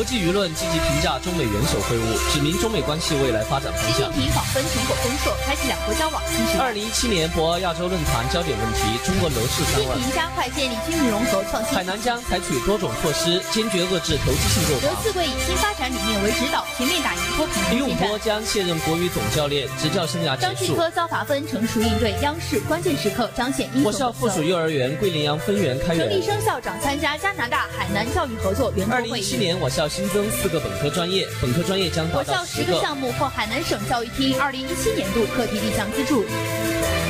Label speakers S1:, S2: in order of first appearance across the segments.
S1: 国际舆论积极评价中美元首会晤，指明中美关系未来发展方向
S2: 习近
S1: 向。
S2: 平访芬成果丰硕，开启两国交往新时代。
S1: 二零一七年博鳌亚洲论坛焦点问题：中国楼市三问。
S2: 习近平加快建立军民融合创新
S1: 海。南将采取多种措施，坚决遏制投机性购房。
S2: 刘四贵以新发展理念为指导，全面打赢脱贫
S1: 李永
S2: 攻坚战。
S1: 波将卸任国羽总教练，执教生涯结束。
S2: 张继科遭罚分，成熟应对央视关键时刻彰显英雄
S1: 我校附属幼儿园桂林阳分园开园
S2: 陈立。生校长参加加拿大海南教育合作圆桌
S1: 二零
S2: 会议。
S1: 一七年，我校新增四个本科专业，本科专业将达到十个。
S2: 十个项目获海南省教育厅二零一七年度课题立项资助。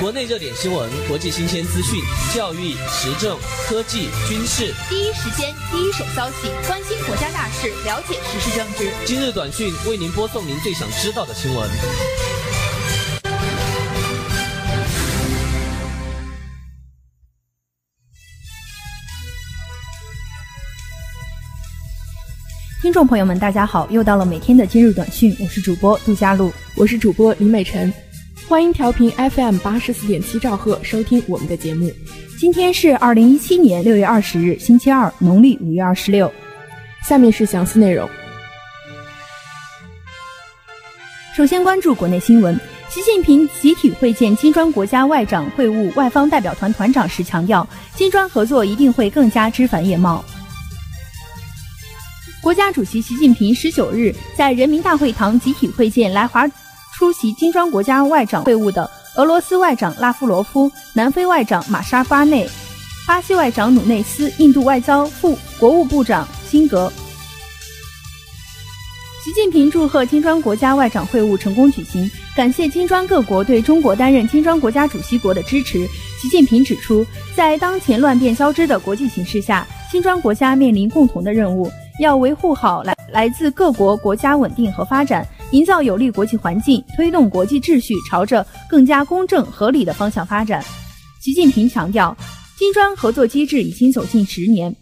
S1: 国内热点新闻、国际新鲜资讯、教育、时政、科技、军事。
S2: 第一时间、第一手消息，关心国家大事，了解时事政治。
S1: 今日短讯为您播送您最想知道的新闻。
S3: 听众朋友们，大家好，又到了每天的今日短讯，我是主播杜佳璐。
S4: 我是主播李美晨，欢迎调频 FM 八十四点七兆赫收听我们的节目。
S3: 今天是二零一七年六月二十日，星期二，农历五月二十六。
S4: 下面是详细内容。
S3: 首先关注国内新闻，习近平集体会见金砖国家外长会晤外方代表团团长时强调，金砖合作一定会更加枝繁叶茂。国家主席习近平十九日在人民大会堂集体会见来华出席金砖国家外长会晤的俄罗斯外长拉夫罗夫、南非外长马沙巴内、巴西外长努内斯、印度外交副国务部长辛格。习近平祝贺金砖国家外长会晤成功举行，感谢金砖各国对中国担任金砖国家主席国的支持。习近平指出，在当前乱变交织的国际形势下，金砖国家面临共同的任务，要维护好来来自各国国家稳定和发展，营造有利国际环境，推动国际秩序朝着更加公正合理的方向发展。习近平强调，金砖合作机制已经走近十年。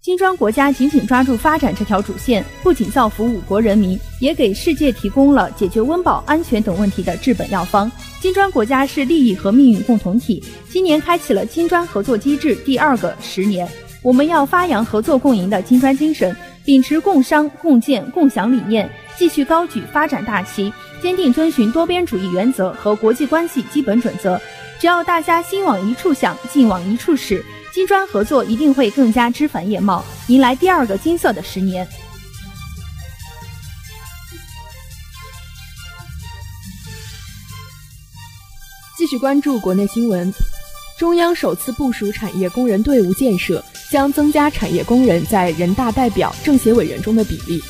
S3: 金砖国家紧紧抓住发展这条主线，不仅造福五国人民，也给世界提供了解决温饱、安全等问题的治本药方。金砖国家是利益和命运共同体，今年开启了金砖合作机制第二个十年。我们要发扬合作共赢的金砖精神，秉持共商共建共享理念，继续高举发展大旗，坚定遵循多边主义原则和国际关系基本准则。只要大家心往一处想，劲往一处使，金砖合作一定会更加枝繁叶茂，迎来第二个金色的十年。
S4: 继续关注国内新闻，中央首次部署产业工人队伍建设，将增加产业工人在人大代表、政协委员中的比例。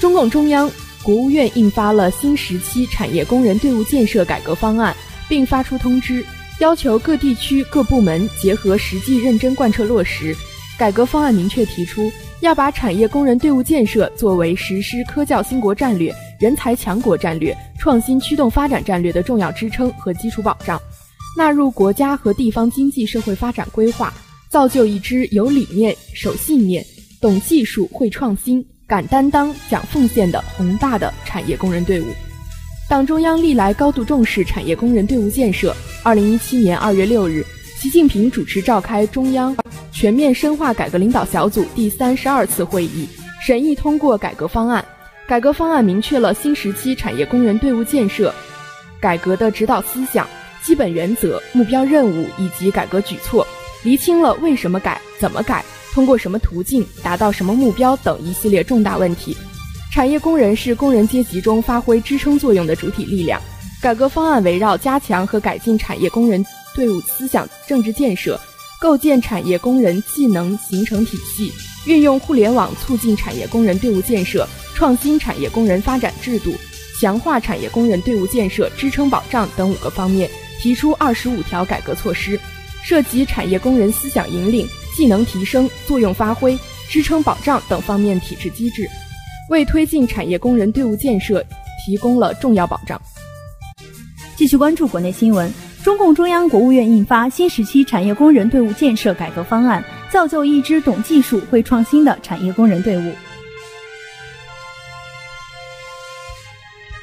S4: 中共中央、国务院印发了新时期产业工人队伍建设改革方案，并发出通知，要求各地区各部门结合实际认真贯彻落实。改革方案明确提出，要把产业工人队伍建设作为实施科教兴国战略、人才强国战略、创新驱动发展战略的重要支撑和基础保障，纳入国家和地方经济社会发展规划，造就一支有理念、守信念、懂技术、会创新、敢担当、讲奉献的宏大的产业工人队伍。党中央历来高度重视产业工人队伍建设。二零一七年二月六日，习近平主持召开中央全面深化改革领导小组第三十二次会议，审议通过改革方案。改革方案明确了新时期产业工人队伍建设改革的指导思想、基本原则、目标任务以及改革举措，厘清了为什么改、怎么改、通过什么途径达到什么目标等一系列重大问题。产业工人是工人阶级中发挥支撑作用的主体力量。改革方案围绕加强和改进产业工人队伍思想政治建设，构建产业工人技能形成体系，运用互联网促进产业工人队伍建设，创新产业工人发展制度，强化产业工人队伍建设支撑保障等五个方面，提出二十五条改革措施，涉及产业工人思想引领、技能提升、作用发挥、支撑保障等方面体制机制，为推进产业工人队伍建设提供了重要保障。
S3: 继续关注国内新闻，中共中央、国务院印发新时期产业工人队伍建设改革方案，造就一支懂技术、会创新的产业工人队伍。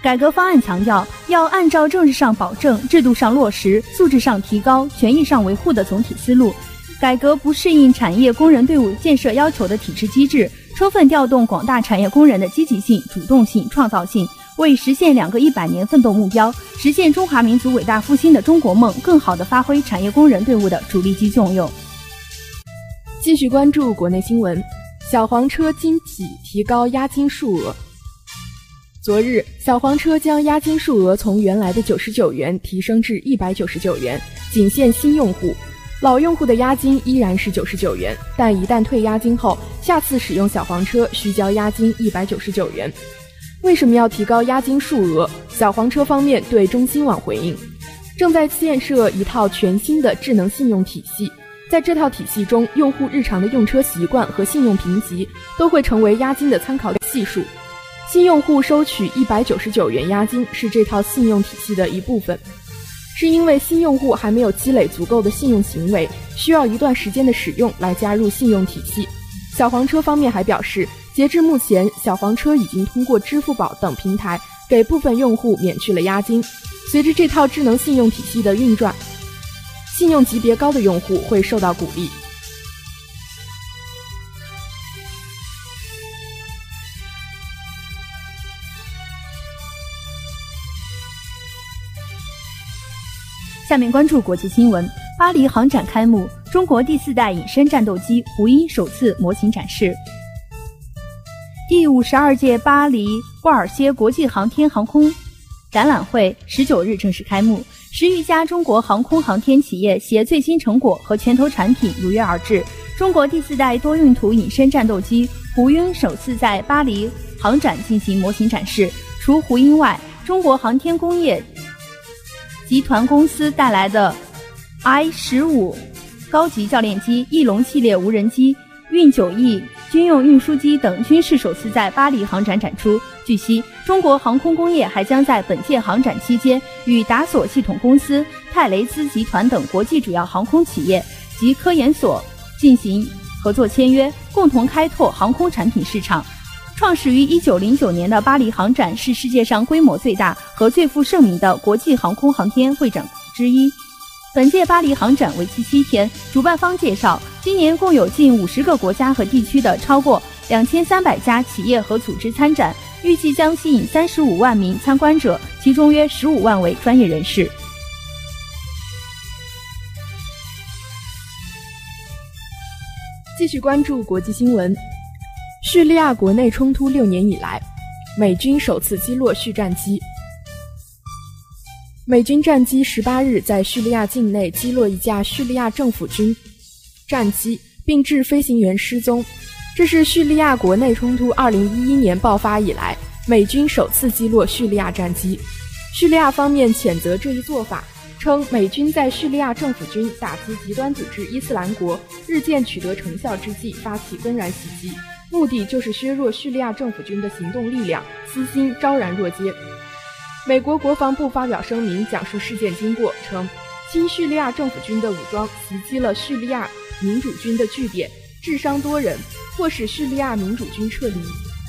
S3: 改革方案强调，要按照政治上保证、制度上落实、素质上提高、权益上维护的总体思路，改革不适应产业工人队伍建设要求的体制机制，充分调动广大产业工人的积极性、主动性、创造性，为实现两个一百年奋斗目标、实现中华民族伟大复兴的中国梦，更好地发挥产业工人队伍的主力级作用。
S4: 继续关注国内新闻，小黄车惊喜提高押金数额。昨日，小黄车将押金数额从原来的九十九元提升至一百九十九元，仅限新用户。老用户的押金依然是九十九元，但一旦退押金后，下次使用小黄车需交押金一百九十九元。为什么要提高押金数额？小黄车方面对中新网回应，正在建设一套全新的智能信用体系，在这套体系中，用户日常的用车习惯和信用评级都会成为押金的参考系数。新用户收取一百九十九元押金是这套信用体系的一部分。是因为新用户还没有积累足够的信用行为，需要一段时间的使用来加入信用体系。小黄车方面还表示，截至目前，小黄车已经通过支付宝等平台给部分用户免去了押金。随着这套智能信用体系的运转，信用级别高的用户会受到鼓励。
S3: 下面关注国际新闻：巴黎航展开幕，中国第四代隐身战斗机“胡鹰”首次模型展示。第五十二届巴黎布尔歇国际航天航空展览会十九日正式开幕，十余家中国航空航天企业携最新成果和拳头产品如约而至。中国第四代多用途隐身战斗机“胡鹰”首次在巴黎航展进行模型展示。除“胡鹰”外，中国航天工业。集团公司带来的 I 十五高级教练机、翼龙系列无人机、运九 E 军用运输机等军事首次在巴黎航展展出。据悉，中国航空工业还将在本届航展期间与达索系统公司、泰雷兹集团等国际主要航空企业及科研所进行合作签约，共同开拓航空产品市场。创始于一九零九年的巴黎航展是世界上规模最大和最负盛名的国际航空航天会展之一。本届巴黎航展为期七天，主办方介绍，今年共有近五十个国家和地区的超过两千三百家企业和组织参展，预计将吸引三十五万名参观者，其中约十五万为专业人士。
S4: 继续关注国际新闻。叙利亚国内冲突六年以来，美军首次击落叙战机。美军战机十八日在叙利亚境内击落一架叙利亚政府军战机，并致飞行员失踪。这是叙利亚国内冲突二零一一年爆发以来，美军首次击落叙利亚战机。叙利亚方面谴责这一做法，称美军在叙利亚政府军打击极端组织伊斯兰国日渐取得成效之际发起公然袭击。目的就是削弱叙利亚政府军的行动力量，私心昭然若揭。美国国防部发表声明讲述事件经过，称亲叙利亚政府军的武装袭击了叙利亚民主军的据点，致伤多人，迫使叙利亚民主军撤离。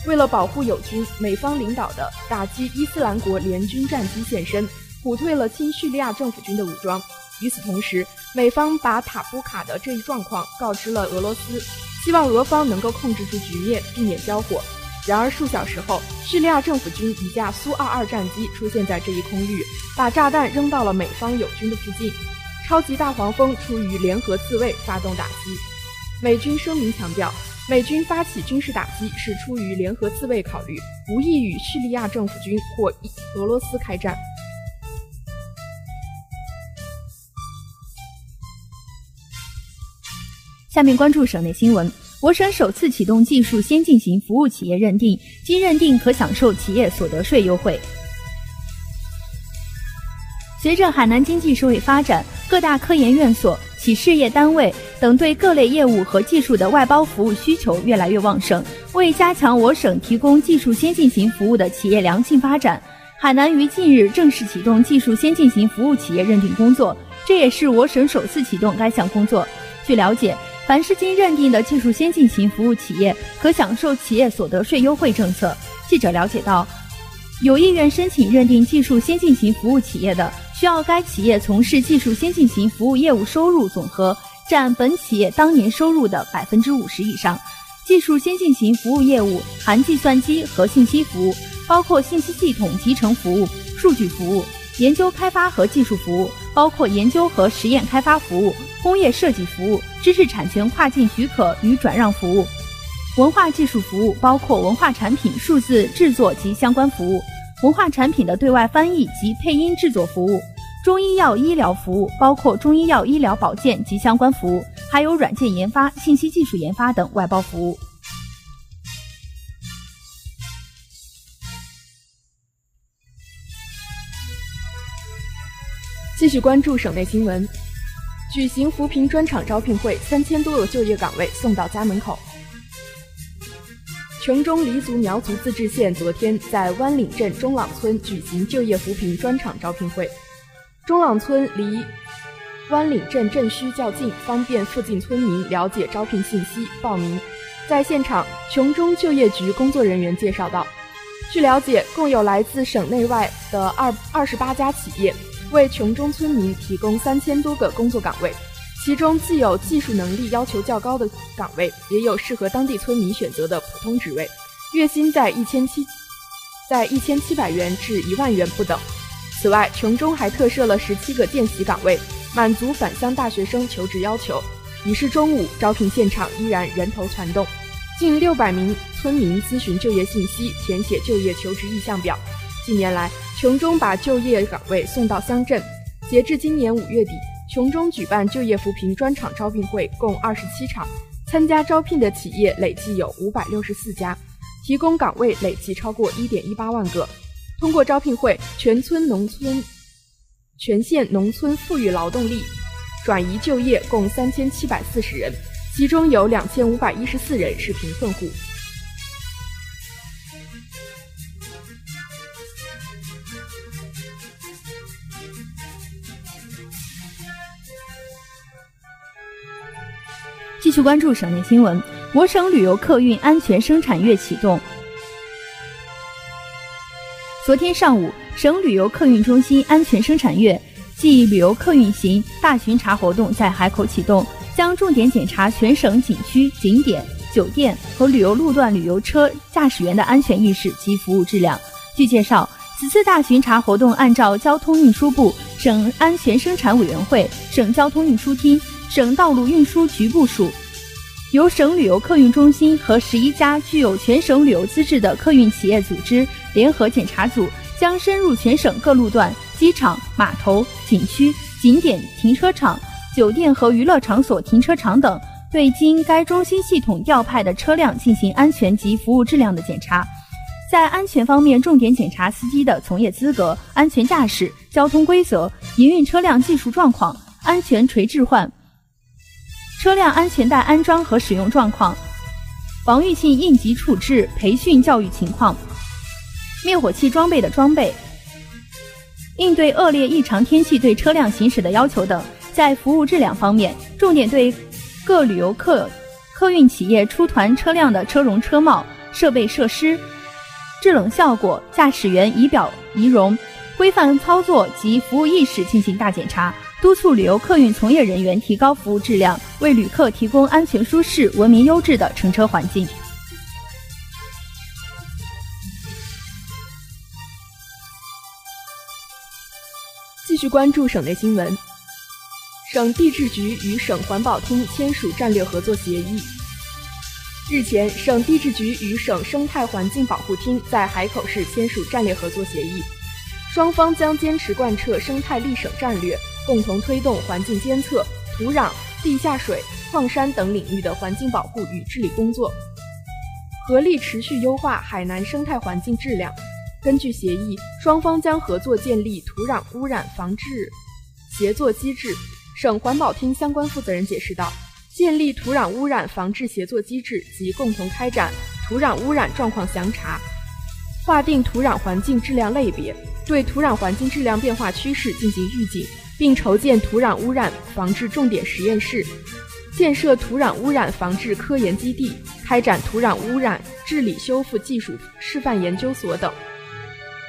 S4: 为了保护友军，美方领导的打击伊斯兰国联军战机现身，唬退了亲叙利亚政府军的武装。与此同时，美方把塔布卡的这一状况告知了俄罗斯。希望俄方能够控制住局面，避免交火。然而数小时后，叙利亚政府军一架苏 -22 战机出现在这一空域，把炸弹扔到了美方友军的附近。超级大黄蜂出于联合自卫发动打击。美军声明强调，美军发起军事打击是出于联合自卫考虑，无意与叙利亚政府军或俄罗斯开战。
S3: 下面关注省内新闻。我省首次启动技术先进型服务企业认定，经认定可享受企业所得税优惠。随着海南经济社会发展，各大科研院所、企事业单位等对各类业务和技术的外包服务需求越来越旺盛，为加强我省提供技术先进型服务的企业良性发展，海南于近日正式启动技术先进型服务企业认定工作，这也是我省首次启动该项工作。据了解。凡是经认定的技术先进型服务企业，可享受企业所得税优惠政策。记者了解到，有意愿申请认定技术先进型服务企业的，需要该企业从事技术先进型服务业务收入总和占本企业当年收入的百分之五十以上。技术先进型服务业务含计算机和信息服务，包括信息系统集成服务、数据服务；研究开发和技术服务，包括研究和实验开发服务、工业设计服务、知识产权跨境许可与转让服务；文化技术服务，包括文化产品数字制作及相关服务。文化产品的对外翻译及配音制作服务，中医药医疗服务包括中医药医疗保健及相关服务，还有软件研发、信息技术研发等外包服务。
S4: 继续关注省内新闻，举行扶贫专场招聘会，三千多个就业岗位送到家门口。琼中黎族苗族自治县昨天在湾岭镇中朗村举行就业扶贫专场招聘会。中朗村离湾岭镇镇区较近，方便附近村民了解招聘信息、报名。在现场，琼中就业局工作人员介绍道：“据了解，共有来自省内外的二二十八家企业为琼中村民提供三千多个工作岗位。”其中既有技术能力要求较高的岗位，也有适合当地村民选择的普通职位，月薪在一千七，在一千七百元至一万元不等。此外，琼中还特设了十七个见习岗位，满足返乡大学生求职要求。已是中午，招聘现场依然人头攒动，近六百名村民咨询就业信息，填写就业求职意向表。近年来，琼中把就业岗位送到乡镇，截至今年五月底。琼中举办就业扶贫专场招聘会共二十七场，参加招聘的企业累计有五百六十四家，提供岗位累计超过一点一八万个。通过招聘会，全村农村、全县农村富裕劳动力转移就业共三千七百四十人，其中有两千五百一十四人是贫困户。
S3: 关注省内新闻。我省旅游客运安全生产月启动。昨天上午，省旅游客运中心安全生产月暨旅游客运行大巡查活动在海口启动，将重点检查全省景区、景点、酒店和旅游路段旅游车驾驶员的安全意识及服务质量。据介绍，此次大巡查活动按照交通运输部、省安全生产委员会、省交通运输厅。省道路运输局部署，由省旅游客运中心和十一家具有全省旅游资质的客运企业组织联合检查组，将深入全省各路段、机场、码头、景区、景点、停车场、酒店和娱乐场所停车场等，对经该中心系统调派的车辆进行安全及服务质量的检查。在安全方面，重点检查司机的从业资格、安全驾驶、交通规则、营运车辆技术状况、安全垂置换。车辆安全带安装和使用状况，防御性应急处置培训教育情况，灭火器装备的装备，应对恶劣异常天气对车辆行驶的要求等。在服务质量方面，重点对各旅游客客运企业出团车辆的车容车貌、设备设施、制冷效果、驾驶员仪表仪容、规范操作及服务意识进行大检查。督促旅游客运从业人员提高服务质量，为旅客提供安全、舒适、文明、优质的乘车环境。
S4: 继续关注省内新闻，省地质局与省环保厅签署战略合作协议。日前，省地质局与省生态环境保护厅在海口市签署战略合作协议，双方将坚持贯彻生态立省战略。共同推动环境监测、土壤、地下水、矿山等领域的环境保护与治理工作，合力持续优化海南生态环境质量。根据协议，双方将合作建立土壤污染防治协作机制。省环保厅相关负责人解释道：“建立土壤污染防治协作机制及共同开展土壤污染状况详查，划定土壤环境质量类别，对土壤环境质量变化趋势进行预警。”并筹建土壤污染防治重点实验室，建设土壤污染防治科研基地，开展土壤污染治理修复技术示范研究所等。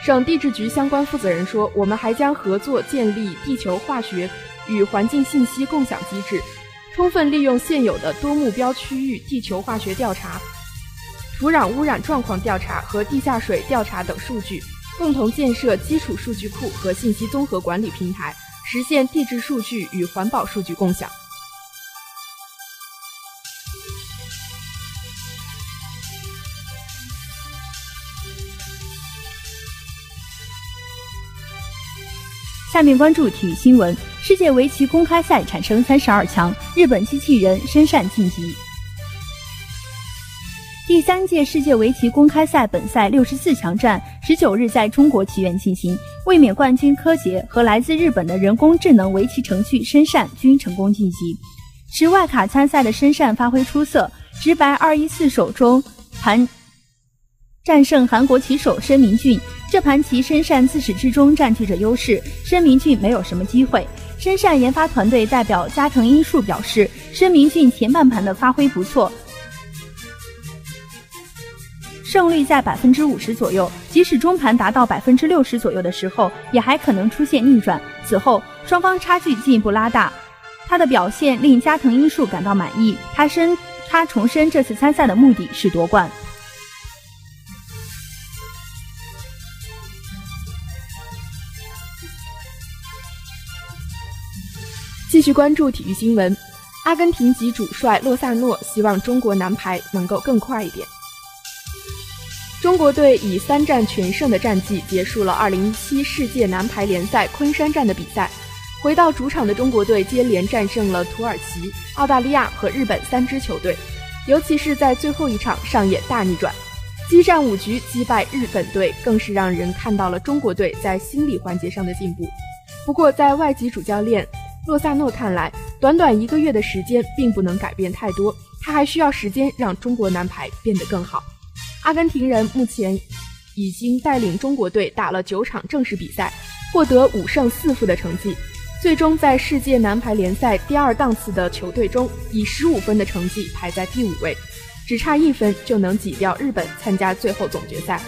S4: 省地质局相关负责人说：“我们还将合作建立地球化学与环境信息共享机制，充分利用现有的多目标区域地球化学调查、土壤污染状况调查和地下水调查等数据，共同建设基础数据库和信息综合管理平台，实现地质数据与环保数据共享。
S3: 下面关注体育新闻：世界围棋公开赛产生三十二强，日本机器人申善晋级。第三届世界围棋公开赛本赛六十四强战十九日在中国棋院进行，卫冕冠军柯洁和来自日本的人工智能围棋程序申善均成功晋级。持外卡参赛的申善发挥出色，直白二一四手中盘战胜韩国棋手申明俊。这盘棋，申善自始至终占据着优势，申明俊没有什么机会。申善研发团队代表加藤英树表示，申明俊前半盘的发挥不错，胜率在百分之五十左右。即使中盘达到百分之六十左右的时候，也还可能出现逆转。此后，双方差距进一步拉大，他的表现令加藤英树感到满意。他申他重申这次参赛的目的是夺冠。
S4: 继续关注体育新闻，阿根廷籍主帅洛萨诺希望中国男排能够更快一点。中国队以三战全胜的战绩结束了2017世界男排联赛昆山站的比赛。回到主场的中国队接连战胜了土耳其、澳大利亚和日本三支球队，尤其是在最后一场上演大逆转，激战五局击败日本队，更是让人看到了中国队在心理环节上的进步。不过，在外籍主教练。洛萨诺看来，短短一个月的时间并不能改变太多，他还需要时间让中国男排变得更好。阿根廷人目前已经带领中国队打了九场正式比赛，获得五胜四负的成绩，最终在世界男排联赛第二档次的球队中，以十五分的成绩排在第五位，只差一分就能挤掉日本参加最后总决赛。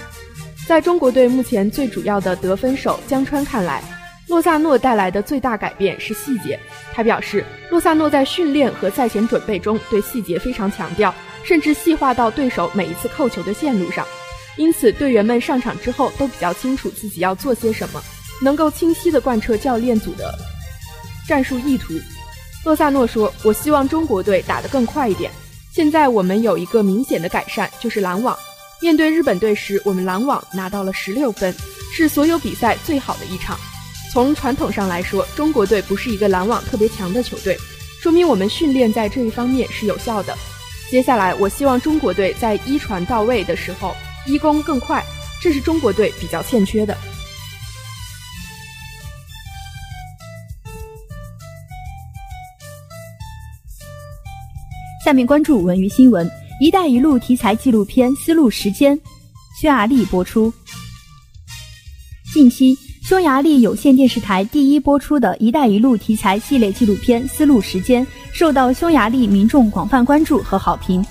S4: 在中国队目前最主要的得分手江川看来。洛萨诺带来的最大改变是细节。他表示，洛萨诺在训练和赛前准备中对细节非常强调，甚至细化到对手每一次扣球的线路上。因此，队员们上场之后都比较清楚自己要做些什么，能够清晰地贯彻教练组的战术意图。洛萨诺说：“我希望中国队打得更快一点。现在我们有一个明显的改善，就是拦网。面对日本队时，我们拦网拿到了十六分，是所有比赛最好的一场。”从传统上来说，中国队不是一个拦网特别强的球队，说明我们训练在这一方面是有效的。接下来，我希望中国队在一传到位的时候，一攻更快，这是中国队比较欠缺的。
S3: 下面关注文娱新闻：“一带一路”题材纪录片《丝路时间》，匈牙利播出。近期。匈牙利有线电视台第一播出的一带一路题材系列纪录片《丝路时间》受到匈牙利民众广泛关注和好评。《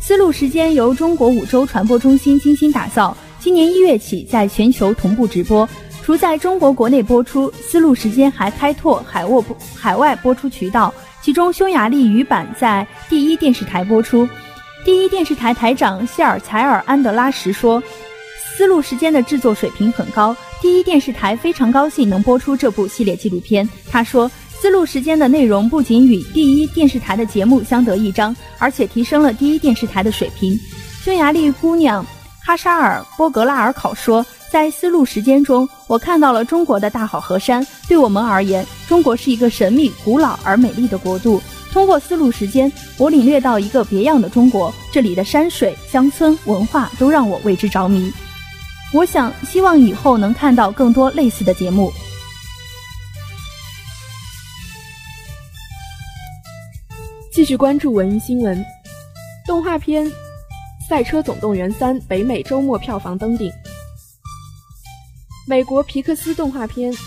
S3: 丝路时间》由中国五洲传播中心精心打造，今年一月起在全球同步直播。除在中国国内播出，《丝路时间》还开拓海外播海外播出渠道，其中匈牙利语版在第一电视台播出。第一电视台台长谢尔采尔安德拉什说。丝路时间的制作水平很高，第一电视台非常高兴能播出这部系列纪录片。他说，丝路时间的内容不仅与第一电视台的节目相得益彰，而且提升了第一电视台的水平。匈牙利姑娘哈沙尔波格拉尔考说，在丝路时间中，我看到了中国的大好河山。对我们而言，中国是一个神秘、古老而美丽的国度。通过丝路时间，我领略到一个别样的中国，这里的山水、乡村、文化都让我为之着迷。我想，希望以后能看到更多类似的节目。
S4: 继续关注文娱新闻，动画片《赛车总动员三》北美周末票房登顶。美国皮克斯动画片《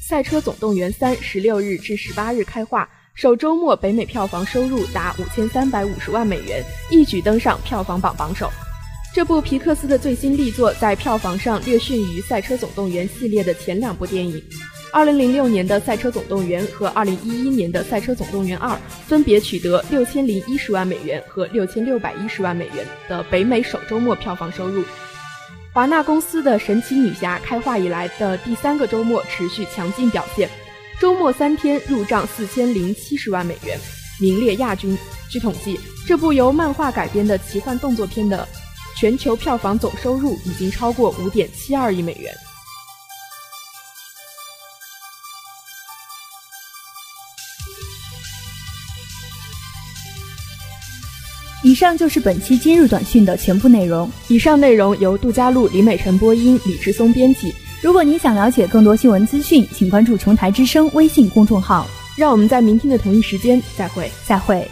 S4: 赛车总动员三》十六日至十八日开画，首周末北美票房收入达五千三百五十万美元，一举登上票房榜榜首。这部皮克斯的最新力作在票房上略逊于《赛车总动员》系列的前两部电影。二零零六年的《赛车总动员》和二零一一年的《赛车总动员二》分别取得六千零一十万美元和六千六百一十万美元的北美首周末票房收入。华纳公司的《神奇女侠》开画以来的第三个周末持续强劲表现，周末三天入账四千零七十万美元，名列亚军。据统计，这部由漫画改编的奇幻动作片的全球票房总收入已经超过五点七二亿美元。
S3: 以上就是本期今日短讯的全部内容。
S4: 以上内容由杜佳璐、李美晨播音，李志松编辑。
S3: 如果您想了解更多新闻资讯，请关注“琼台之声”微信公众号。
S4: 让我们在明天的同一时间再会，
S3: 再会。